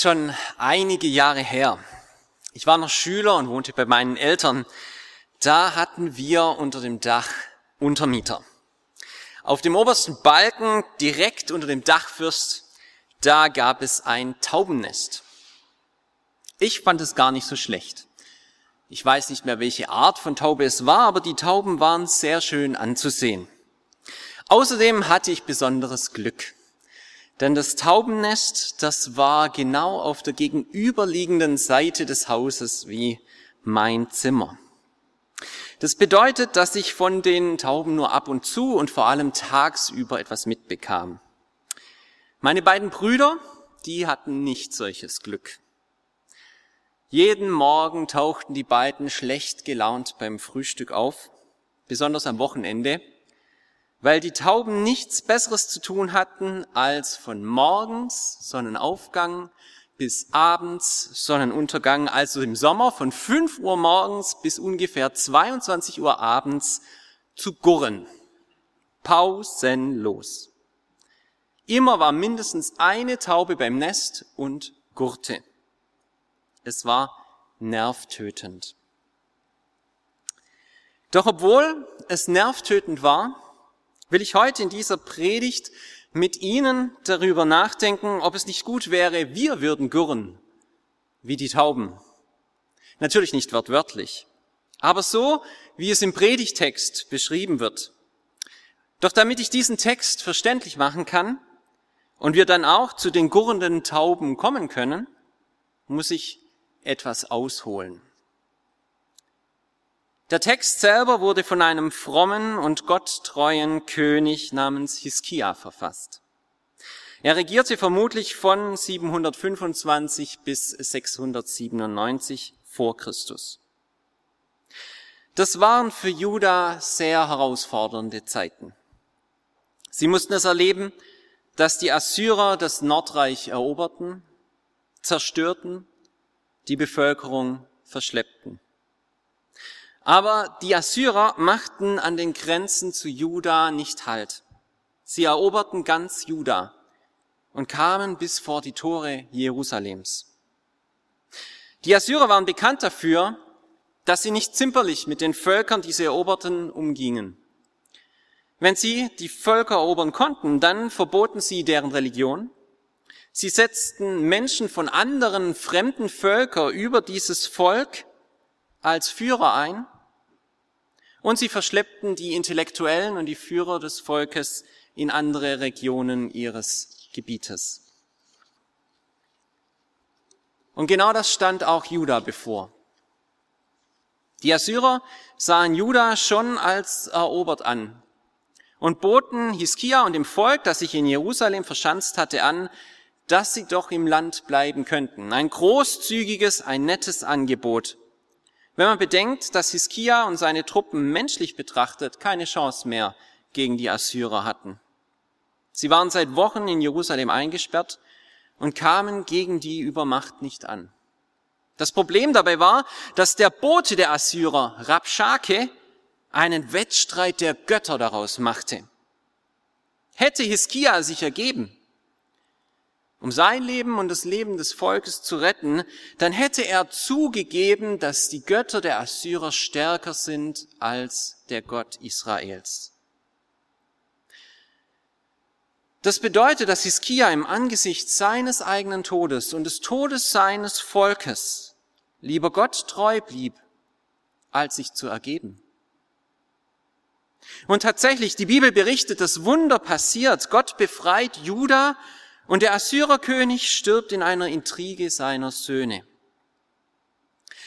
Ist schon einige Jahre her. Ich war noch Schüler und wohnte bei meinen Eltern. Da hatten wir unter dem Dach Untermieter. Auf dem obersten Balken, direkt unter dem Dachfürst, da gab es ein Taubennest. Ich fand es gar nicht so schlecht. Ich weiß nicht mehr, welche Art von Taube es war, aber die Tauben waren sehr schön anzusehen. Außerdem hatte ich besonderes Glück. Denn das Taubennest, das war genau auf der gegenüberliegenden Seite des Hauses wie mein Zimmer. Das bedeutet, dass ich von den Tauben nur ab und zu und vor allem tagsüber etwas mitbekam. Meine beiden Brüder, die hatten nicht solches Glück. Jeden Morgen tauchten die beiden schlecht gelaunt beim Frühstück auf, besonders am Wochenende, weil die Tauben nichts Besseres zu tun hatten, als von morgens Sonnenaufgang bis abends Sonnenuntergang, also im Sommer von 5 Uhr morgens bis ungefähr 22 Uhr abends zu gurren. Pausenlos. Immer war mindestens eine Taube beim Nest und gurrte. Es war nervtötend. Doch obwohl es nervtötend war, will ich heute in dieser Predigt mit Ihnen darüber nachdenken, ob es nicht gut wäre, wir würden gurren, wie die Tauben. Natürlich nicht wortwörtlich, aber so, wie es im Predigtext beschrieben wird. Doch damit ich diesen Text verständlich machen kann und wir dann auch zu den gurrenden Tauben kommen können, muss ich etwas ausholen. Der Text selber wurde von einem frommen und gotttreuen König namens Hiskia verfasst. Er regierte vermutlich von 725 bis 697 vor Christus. Das waren für Juda sehr herausfordernde Zeiten. Sie mussten es erleben, dass die Assyrer das Nordreich eroberten, zerstörten, die Bevölkerung verschleppten. Aber die Assyrer machten an den Grenzen zu Juda nicht Halt. Sie eroberten ganz Juda und kamen bis vor die Tore Jerusalems. Die Assyrer waren bekannt dafür, dass sie nicht zimperlich mit den Völkern, die sie eroberten, umgingen. Wenn sie die Völker erobern konnten, dann verboten sie deren Religion. Sie setzten Menschen von anderen fremden Völkern über dieses Volk als Führer ein und sie verschleppten die Intellektuellen und die Führer des Volkes in andere Regionen ihres Gebietes. Und genau das stand auch Juda bevor. Die Assyrer sahen Juda schon als erobert an und boten Hiskia und dem Volk, das sich in Jerusalem verschanzt hatte, an, dass sie doch im Land bleiben könnten. Ein großzügiges, ein nettes Angebot. Wenn man bedenkt, dass Hiskia und seine Truppen menschlich betrachtet keine Chance mehr gegen die Assyrer hatten. Sie waren seit Wochen in Jerusalem eingesperrt und kamen gegen die Übermacht nicht an. Das Problem dabei war, dass der Bote der Assyrer, Rabschake, einen Wettstreit der Götter daraus machte. Hätte Hiskia sich ergeben, um sein Leben und das Leben des Volkes zu retten, dann hätte er zugegeben, dass die Götter der Assyrer stärker sind als der Gott Israels. Das bedeutet, dass Hiskia im Angesicht seines eigenen Todes und des Todes seines Volkes lieber Gott treu blieb, als sich zu ergeben. Und tatsächlich, die Bibel berichtet, das Wunder passiert. Gott befreit Juda und der Assyrerkönig stirbt in einer Intrige seiner Söhne.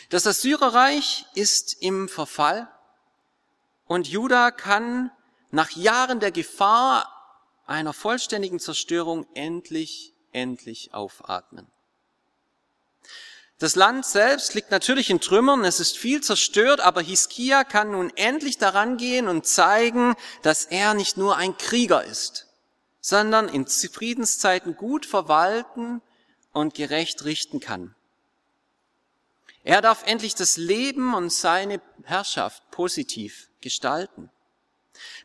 Das Assyrerreich ist im Verfall und Juda kann nach Jahren der Gefahr einer vollständigen Zerstörung endlich endlich aufatmen. Das Land selbst liegt natürlich in Trümmern, es ist viel zerstört, aber Hiskia kann nun endlich daran gehen und zeigen, dass er nicht nur ein Krieger ist, sondern in Friedenszeiten gut verwalten und gerecht richten kann. Er darf endlich das Leben und seine Herrschaft positiv gestalten.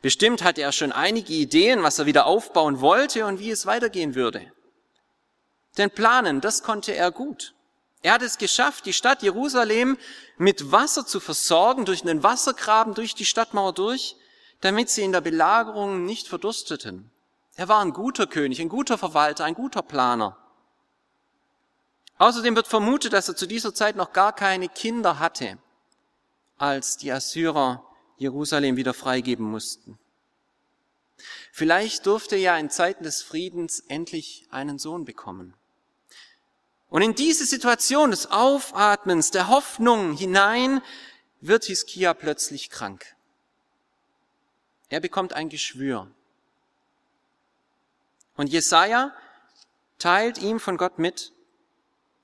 Bestimmt hatte er schon einige Ideen, was er wieder aufbauen wollte und wie es weitergehen würde. Denn planen, das konnte er gut. Er hat es geschafft, die Stadt Jerusalem mit Wasser zu versorgen, durch einen Wassergraben, durch die Stadtmauer durch, damit sie in der Belagerung nicht verdursteten. Er war ein guter König, ein guter Verwalter, ein guter Planer. Außerdem wird vermutet, dass er zu dieser Zeit noch gar keine Kinder hatte, als die Assyrer Jerusalem wieder freigeben mussten. Vielleicht durfte er ja in Zeiten des Friedens endlich einen Sohn bekommen. Und in diese Situation des Aufatmens, der Hoffnung hinein, wird Hiskia plötzlich krank. Er bekommt ein Geschwür. Und Jesaja teilt ihm von Gott mit,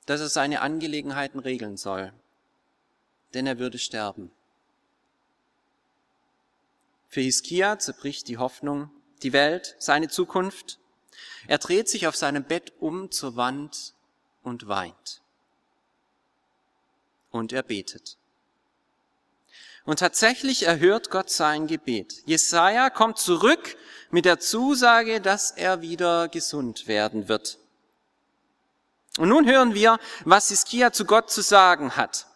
dass er seine Angelegenheiten regeln soll, denn er würde sterben. Für Hiskia zerbricht die Hoffnung, die Welt, seine Zukunft. Er dreht sich auf seinem Bett um zur Wand und weint. Und er betet. Und tatsächlich erhört Gott sein Gebet. Jesaja kommt zurück mit der Zusage, dass er wieder gesund werden wird. Und nun hören wir, was Hiskia zu Gott zu sagen hat.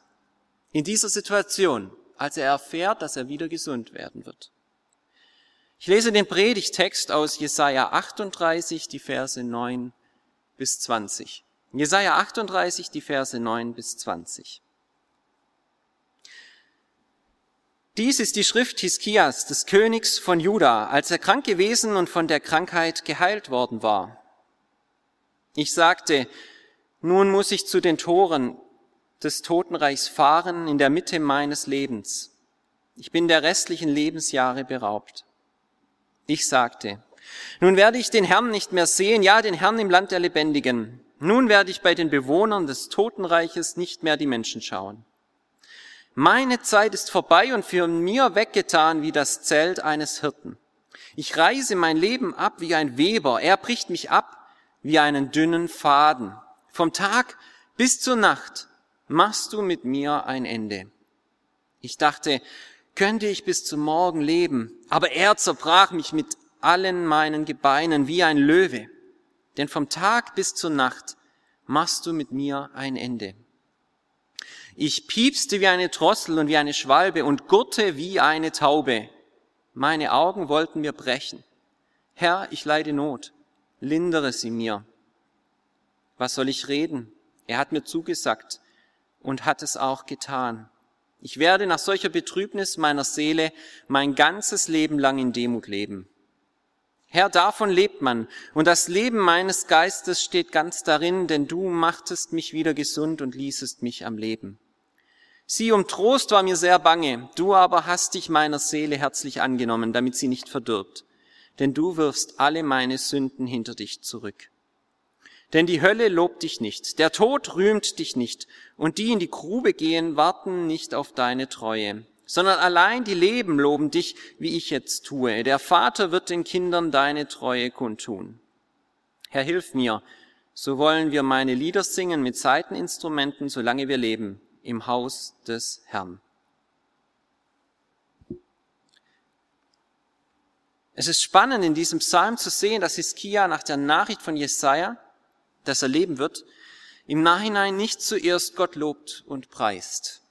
In dieser Situation, als er erfährt, dass er wieder gesund werden wird. Ich lese den Predigtext aus Jesaja 38, die Verse 9 bis 20. Jesaja 38, die Verse 9 bis 20. Dies ist die Schrift Hiskias, des Königs von Juda, als er krank gewesen und von der Krankheit geheilt worden war. Ich sagte, nun muss ich zu den Toren des Totenreichs fahren in der Mitte meines Lebens. Ich bin der restlichen Lebensjahre beraubt. Ich sagte, nun werde ich den Herrn nicht mehr sehen, ja, den Herrn im Land der Lebendigen. Nun werde ich bei den Bewohnern des Totenreiches nicht mehr die Menschen schauen. Meine Zeit ist vorbei und für mir weggetan wie das Zelt eines Hirten. Ich reise mein Leben ab wie ein Weber, er bricht mich ab wie einen dünnen Faden. Vom Tag bis zur Nacht machst du mit mir ein Ende. Ich dachte, könnte ich bis zum Morgen leben, aber er zerbrach mich mit allen meinen Gebeinen wie ein Löwe. Denn vom Tag bis zur Nacht machst du mit mir ein Ende. Ich piepste wie eine Drossel und wie eine Schwalbe und gurte wie eine Taube. Meine Augen wollten mir brechen. Herr, ich leide Not, lindere sie mir. Was soll ich reden? Er hat mir zugesagt und hat es auch getan. Ich werde nach solcher Betrübnis meiner Seele mein ganzes Leben lang in Demut leben. Herr, davon lebt man, und das Leben meines Geistes steht ganz darin, denn du machtest mich wieder gesund und ließest mich am Leben. Sieh, um Trost war mir sehr bange, du aber hast dich meiner Seele herzlich angenommen, damit sie nicht verdirbt, denn du wirfst alle meine Sünden hinter dich zurück. Denn die Hölle lobt dich nicht, der Tod rühmt dich nicht, und die in die Grube gehen, warten nicht auf deine Treue, sondern allein die Leben loben dich, wie ich jetzt tue. Der Vater wird den Kindern deine Treue kundtun. Herr, hilf mir, so wollen wir meine Lieder singen mit Saiteninstrumenten, solange wir leben, im Haus des Herrn. Es ist spannend, in diesem Psalm zu sehen, dass Hiskia nach der Nachricht von Jesaja das er leben wird, im Nachhinein nicht zuerst Gott lobt und preist.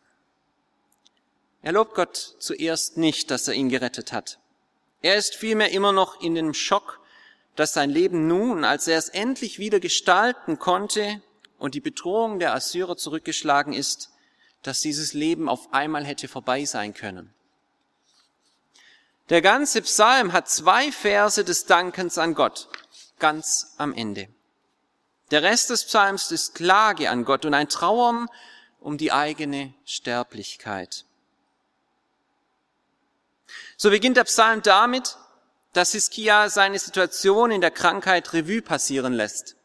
Er lobt Gott zuerst nicht, dass er ihn gerettet hat. Er ist vielmehr immer noch in dem Schock, dass sein Leben nun, als er es endlich wieder gestalten konnte und die Bedrohung der Assyrer zurückgeschlagen ist, dass dieses Leben auf einmal hätte vorbei sein können. Der ganze Psalm hat zwei Verse des Dankens an Gott, ganz am Ende. Der Rest des Psalms ist Klage an Gott und ein Trauern um die eigene Sterblichkeit. So beginnt der Psalm damit, dass Hiskia seine Situation in der Krankheit Revue passieren lässt.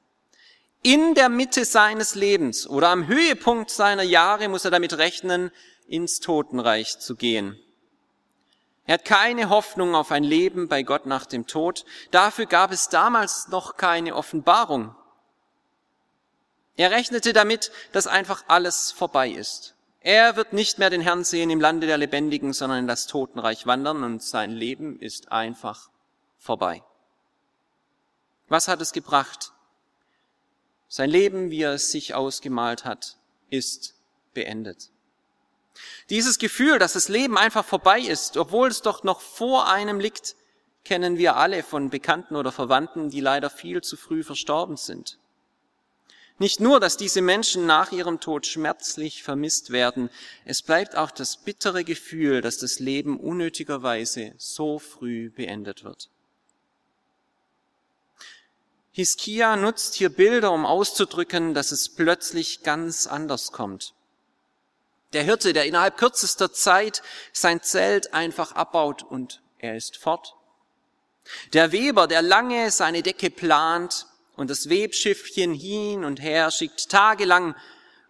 In der Mitte seines Lebens oder am Höhepunkt seiner Jahre muss er damit rechnen, ins Totenreich zu gehen. Er hat keine Hoffnung auf ein Leben bei Gott nach dem Tod. Dafür gab es damals noch keine Offenbarung. Er rechnete damit, dass einfach alles vorbei ist. Er wird nicht mehr den Herrn sehen im Lande der Lebendigen, sondern in das Totenreich wandern und sein Leben ist einfach vorbei. Was hat es gebracht? Sein Leben, wie er es sich ausgemalt hat, ist beendet. Dieses Gefühl, dass das Leben einfach vorbei ist, obwohl es doch noch vor einem liegt, kennen wir alle von Bekannten oder Verwandten, die leider viel zu früh verstorben sind. Nicht nur, dass diese Menschen nach ihrem Tod schmerzlich vermisst werden, es bleibt auch das bittere Gefühl, dass das Leben unnötigerweise so früh beendet wird. Hiskia nutzt hier Bilder, um auszudrücken, dass es plötzlich ganz anders kommt. Der Hirte, der innerhalb kürzester Zeit sein Zelt einfach abbaut und er ist fort. Der Weber, der lange seine Decke plant und das Webschiffchen hin und her schickt tagelang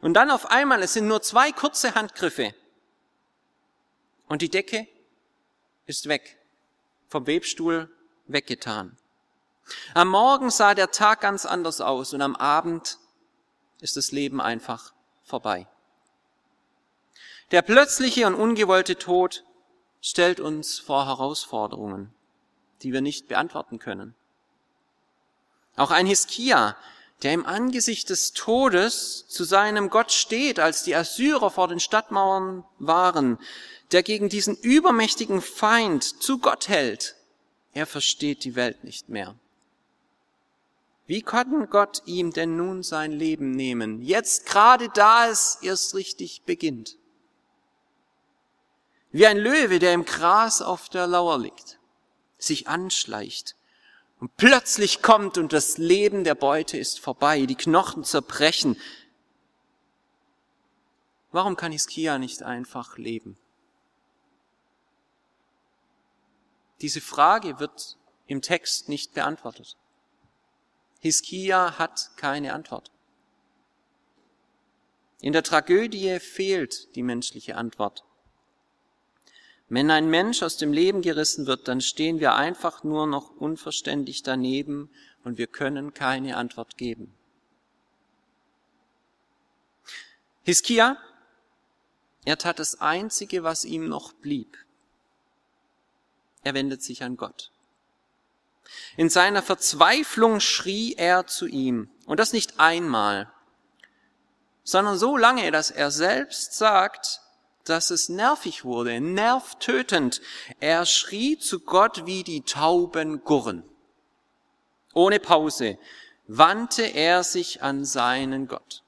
und dann auf einmal, es sind nur zwei kurze Handgriffe und die Decke ist weg, vom Webstuhl weggetan. Am Morgen sah der Tag ganz anders aus und am Abend ist das Leben einfach vorbei. Der plötzliche und ungewollte Tod stellt uns vor Herausforderungen, die wir nicht beantworten können. Auch ein Hiskia, der im Angesicht des Todes zu seinem Gott steht, als die Assyrer vor den Stadtmauern waren, der gegen diesen übermächtigen Feind zu Gott hält, er versteht die Welt nicht mehr. Wie kann Gott ihm denn nun sein Leben nehmen, jetzt gerade da es erst richtig beginnt? Wie ein Löwe, der im Gras auf der Lauer liegt, sich anschleicht und plötzlich kommt und das Leben der Beute ist vorbei, die Knochen zerbrechen. Warum kann Hiskia nicht einfach leben? Diese Frage wird im Text nicht beantwortet. Hiskia hat keine Antwort. In der Tragödie fehlt die menschliche Antwort. Wenn ein Mensch aus dem Leben gerissen wird, dann stehen wir einfach nur noch unverständlich daneben und wir können keine Antwort geben. Hiskia, er tat das Einzige, was ihm noch blieb. Er wendet sich an Gott. In seiner Verzweiflung schrie er zu ihm, und das nicht einmal, sondern so lange, dass er selbst sagt, dass es nervig wurde, nervtötend. Er schrie zu Gott wie die Tauben gurren. Ohne Pause wandte er sich an seinen Gott.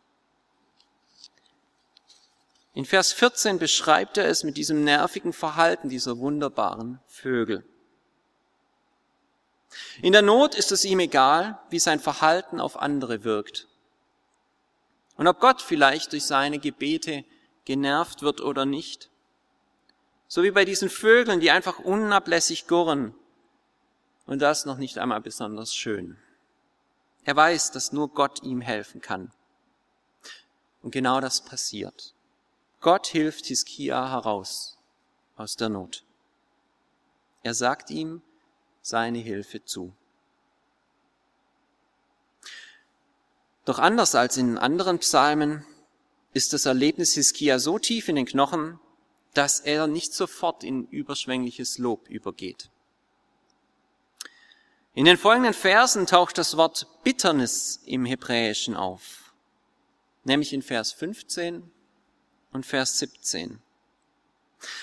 In Vers 14 beschreibt er es mit diesem nervigen Verhalten dieser wunderbaren Vögel. In der Not ist es ihm egal, wie sein Verhalten auf andere wirkt. Und ob Gott vielleicht durch seine Gebete genervt wird oder nicht. So wie bei diesen Vögeln, die einfach unablässig gurren. Und das noch nicht einmal besonders schön. Er weiß, dass nur Gott ihm helfen kann. Und genau das passiert. Gott hilft Hiskia heraus aus der Not. Er sagt ihm seine Hilfe zu. Doch anders als in anderen Psalmen ist das Erlebnis Hiskia so tief in den Knochen, dass er nicht sofort in überschwängliches Lob übergeht. In den folgenden Versen taucht das Wort Bitternis im Hebräischen auf, nämlich in Vers 15 und Vers 17.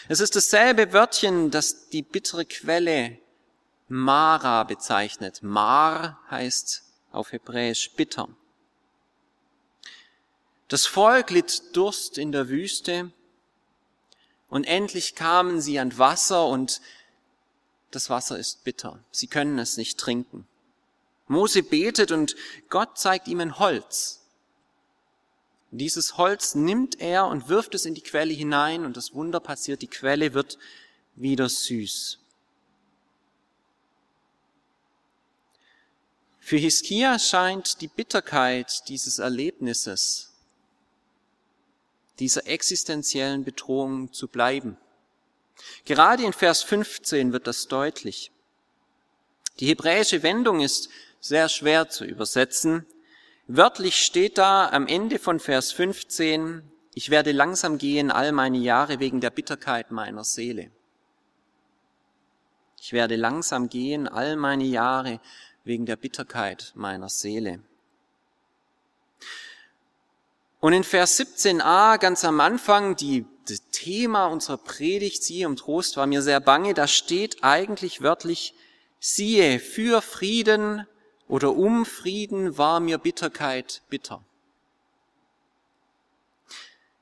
Es ist dasselbe Wörtchen, das die bittere Quelle Mara bezeichnet. Mar heißt auf Hebräisch bitter. Das Volk litt Durst in der Wüste und endlich kamen sie an Wasser und das Wasser ist bitter. Sie können es nicht trinken. Mose betet und Gott zeigt ihm ein Holz. Dieses Holz nimmt er und wirft es in die Quelle hinein und das Wunder passiert, die Quelle wird wieder süß. Für Hiskia scheint die Bitterkeit dieses Erlebnisses, dieser existenziellen Bedrohung zu bleiben. Gerade in Vers 15 wird das deutlich. Die hebräische Wendung ist sehr schwer zu übersetzen. Wörtlich steht da am Ende von Vers 15, ich werde langsam gehen all meine Jahre wegen der Bitterkeit meiner Seele. Ich werde langsam gehen all meine Jahre wegen der Bitterkeit meiner Seele. Und in Vers 17a, ganz am Anfang, die, das Thema unserer Predigt, siehe um Trost war mir sehr bange, da steht eigentlich wörtlich, siehe, für Frieden oder um Frieden war mir Bitterkeit bitter.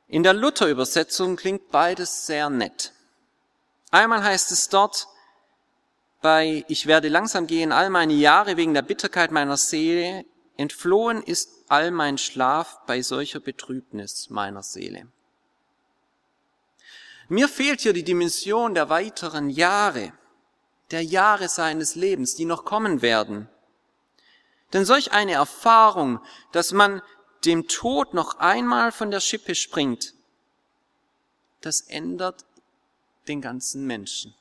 In der Luther-Übersetzung klingt beides sehr nett. Einmal heißt es dort, bei Ich werde langsam gehen all meine Jahre wegen der Bitterkeit meiner Seele, entflohen ist all mein Schlaf bei solcher Betrübnis meiner Seele. Mir fehlt hier die Dimension der weiteren Jahre, der Jahre seines Lebens, die noch kommen werden. Denn solch eine Erfahrung, dass man dem Tod noch einmal von der Schippe springt, das ändert den ganzen Menschen.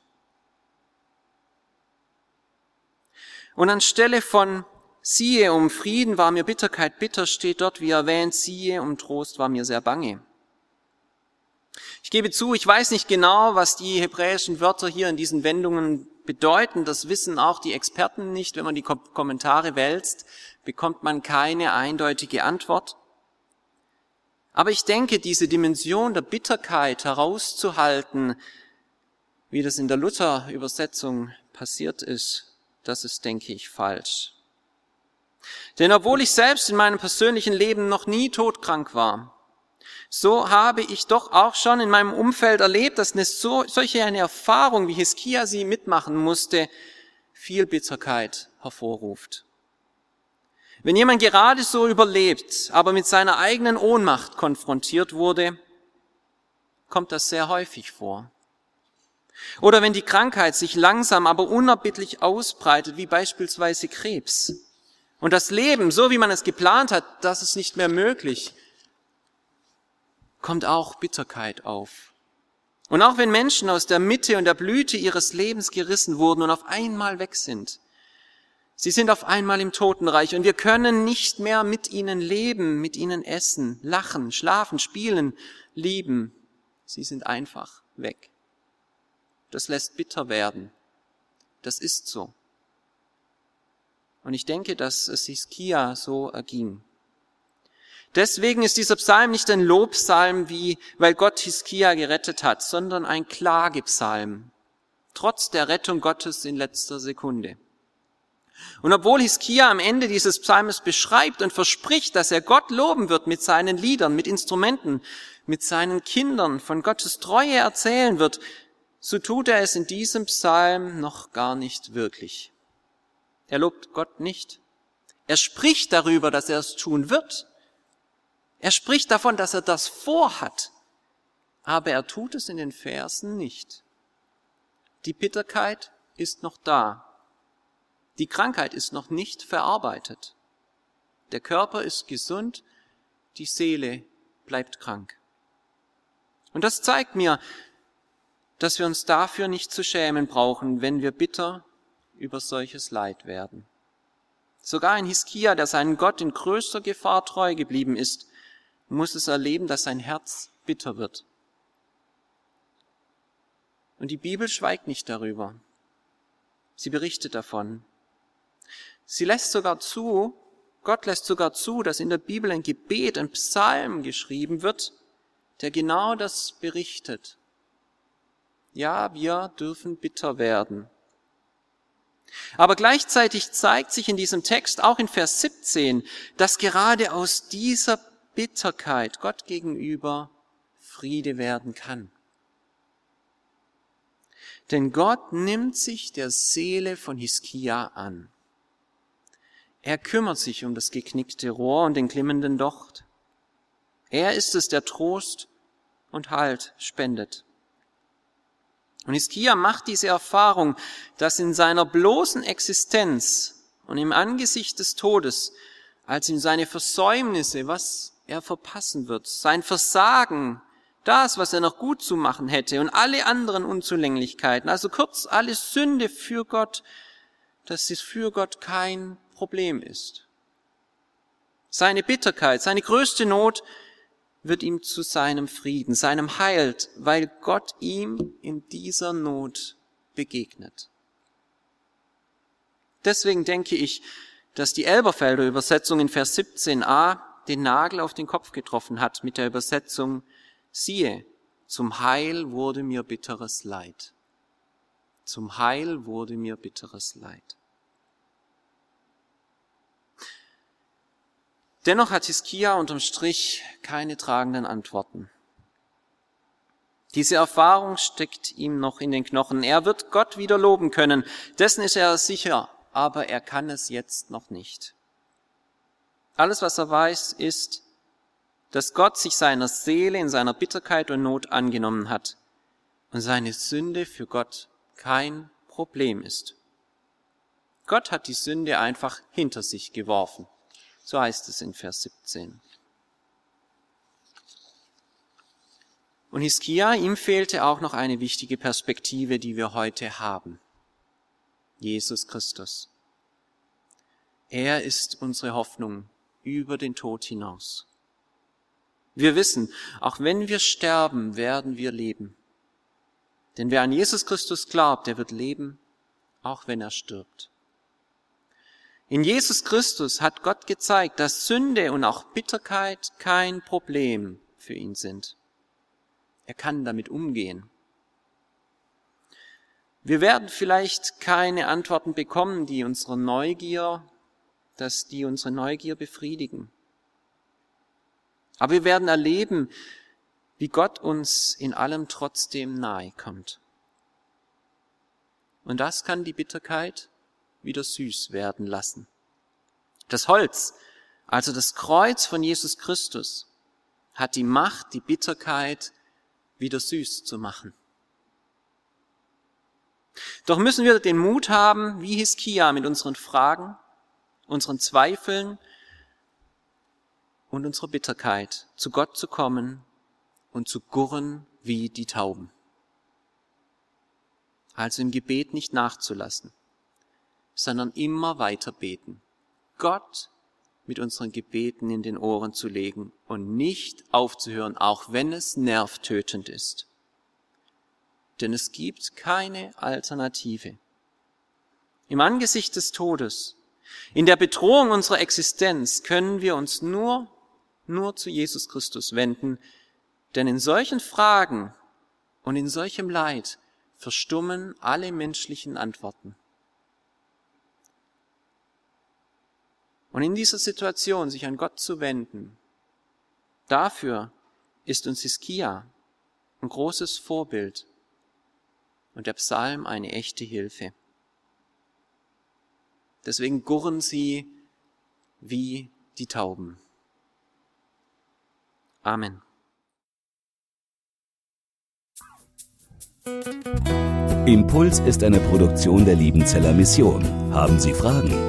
Und anstelle von siehe, um Frieden war mir Bitterkeit bitter, steht dort, wie erwähnt, siehe, um Trost war mir sehr bange. Ich gebe zu, ich weiß nicht genau, was die hebräischen Wörter hier in diesen Wendungen bedeuten. Das wissen auch die Experten nicht. Wenn man die Kommentare wälzt, bekommt man keine eindeutige Antwort. Aber ich denke, diese Dimension der Bitterkeit herauszuhalten, wie das in der Luther-Übersetzung passiert ist, das ist, denke ich, falsch. Denn obwohl ich selbst in meinem persönlichen Leben noch nie todkrank war, so habe ich doch auch schon in meinem Umfeld erlebt, dass eine so, solche eine Erfahrung, wie Hiskia sie mitmachen musste, viel Bitterkeit hervorruft. Wenn jemand gerade so überlebt, aber mit seiner eigenen Ohnmacht konfrontiert wurde, kommt das sehr häufig vor. Oder wenn die Krankheit sich langsam, aber unerbittlich ausbreitet, wie beispielsweise Krebs. Und das Leben, so wie man es geplant hat, das ist nicht mehr möglich, kommt auch Bitterkeit auf. Und auch wenn Menschen aus der Mitte und der Blüte ihres Lebens gerissen wurden und auf einmal weg sind, sie sind auf einmal im Totenreich und wir können nicht mehr mit ihnen leben, mit ihnen essen, lachen, schlafen, spielen, lieben. Sie sind einfach weg. Das lässt bitter werden. Das ist so. Und ich denke, dass es Hiskia so erging. Deswegen ist dieser Psalm nicht ein Lobpsalm, wie, weil Gott Hiskia gerettet hat, sondern ein Klagepsalm. Trotz der Rettung Gottes in letzter Sekunde. Und obwohl Hiskia am Ende dieses Psalmes beschreibt und verspricht, dass er Gott loben wird mit seinen Liedern, mit Instrumenten, mit seinen Kindern, von Gottes Treue erzählen wird, so tut er es in diesem Psalm noch gar nicht wirklich. Er lobt Gott nicht. Er spricht darüber, dass er es tun wird. Er spricht davon, dass er das vorhat, aber er tut es in den Versen nicht. Die Bitterkeit ist noch da. Die Krankheit ist noch nicht verarbeitet. Der Körper ist gesund, die Seele bleibt krank. Und das zeigt mir, dass wir uns dafür nicht zu schämen brauchen, wenn wir bitter über solches Leid werden. Sogar ein Hiskia, der seinen Gott in größter Gefahr treu geblieben ist, muss es erleben, dass sein Herz bitter wird. Und die Bibel schweigt nicht darüber. Sie berichtet davon. Sie lässt sogar zu, Gott lässt sogar zu, dass in der Bibel ein Gebet, ein Psalm geschrieben wird, der genau das berichtet. Ja, wir dürfen bitter werden. Aber gleichzeitig zeigt sich in diesem Text auch in Vers 17, dass gerade aus dieser Bitterkeit Gott gegenüber Friede werden kann. Denn Gott nimmt sich der Seele von Hiskia an. Er kümmert sich um das geknickte Rohr und den glimmenden Docht. Er ist es, der Trost und Halt spendet. Und Hiskia macht diese Erfahrung, dass in seiner bloßen Existenz Und im Angesicht des Todes, als ihm seine Versäumnisse, was er verpassen wird, sein Versagen, das, was er noch gut zu machen hätte und alle anderen Unzulänglichkeiten, also kurz alle Sünde für Gott, dass es für Gott kein Problem ist. Seine Bitterkeit, seine größte Not wird ihm zu seinem Frieden, seinem Heil, weil Gott ihm in dieser Not begegnet. Deswegen denke ich, dass die Elberfelder Übersetzung in Vers 17a den Nagel auf den Kopf getroffen hat mit der Übersetzung, siehe, zum Heil wurde mir bitteres Leid. Zum Heil wurde mir bitteres Leid. Dennoch hat Hiskia unterm Strich keine tragenden Antworten. Diese Erfahrung steckt ihm noch in den Knochen. Er wird Gott wieder loben können. Dessen ist er sicher, aber er kann es jetzt noch nicht. Alles, was er weiß, ist, dass Gott sich seiner Seele in seiner Bitterkeit und Not angenommen hat und seine Sünde für Gott kein Problem ist. Gott hat die Sünde einfach hinter sich geworfen. So heißt es in Vers 17. Und Hiskia, ihm fehlte auch noch eine wichtige Perspektive, die wir heute haben. Jesus Christus. Er ist unsere Hoffnung über den Tod hinaus. Wir wissen, auch wenn wir sterben, werden wir leben. Denn wer an Jesus Christus glaubt, der wird leben, auch wenn er stirbt. In Jesus Christus hat Gott gezeigt, dass Sünde und auch Bitterkeit kein Problem für ihn sind. Er kann damit umgehen. Wir werden vielleicht keine Antworten bekommen, die unsere Neugier, dass die unsere Neugier befriedigen. Aber wir werden erleben, wie Gott uns in allem trotzdem nahe kommt. Und das kann die Bitterkeit wieder süß werden lassen. Das Holz, also das Kreuz von Jesus Christus, hat die Macht, die Bitterkeit wieder süß zu machen. Doch müssen wir den Mut haben, wie Hiskia, mit unseren Fragen, unseren Zweifeln und unserer Bitterkeit zu Gott zu kommen und zu gurren wie die Tauben. Also im Gebet nicht nachzulassen, sondern immer weiter beten. Gott mit unseren Gebeten in den Ohren zu legen und nicht aufzuhören, auch wenn es nervtötend ist. Denn es gibt keine Alternative. Im Angesicht des Todes, in der Bedrohung unserer Existenz können wir uns nur nur zu Jesus Christus wenden, denn in solchen Fragen und in solchem Leid verstummen alle menschlichen Antworten. Und in dieser Situation sich an Gott zu wenden, dafür ist uns Hiskia ein großes Vorbild und der Psalm eine echte Hilfe. Deswegen gurren sie wie die Tauben. Amen. Impuls ist eine Produktion der Liebenzeller Mission. Haben Sie Fragen?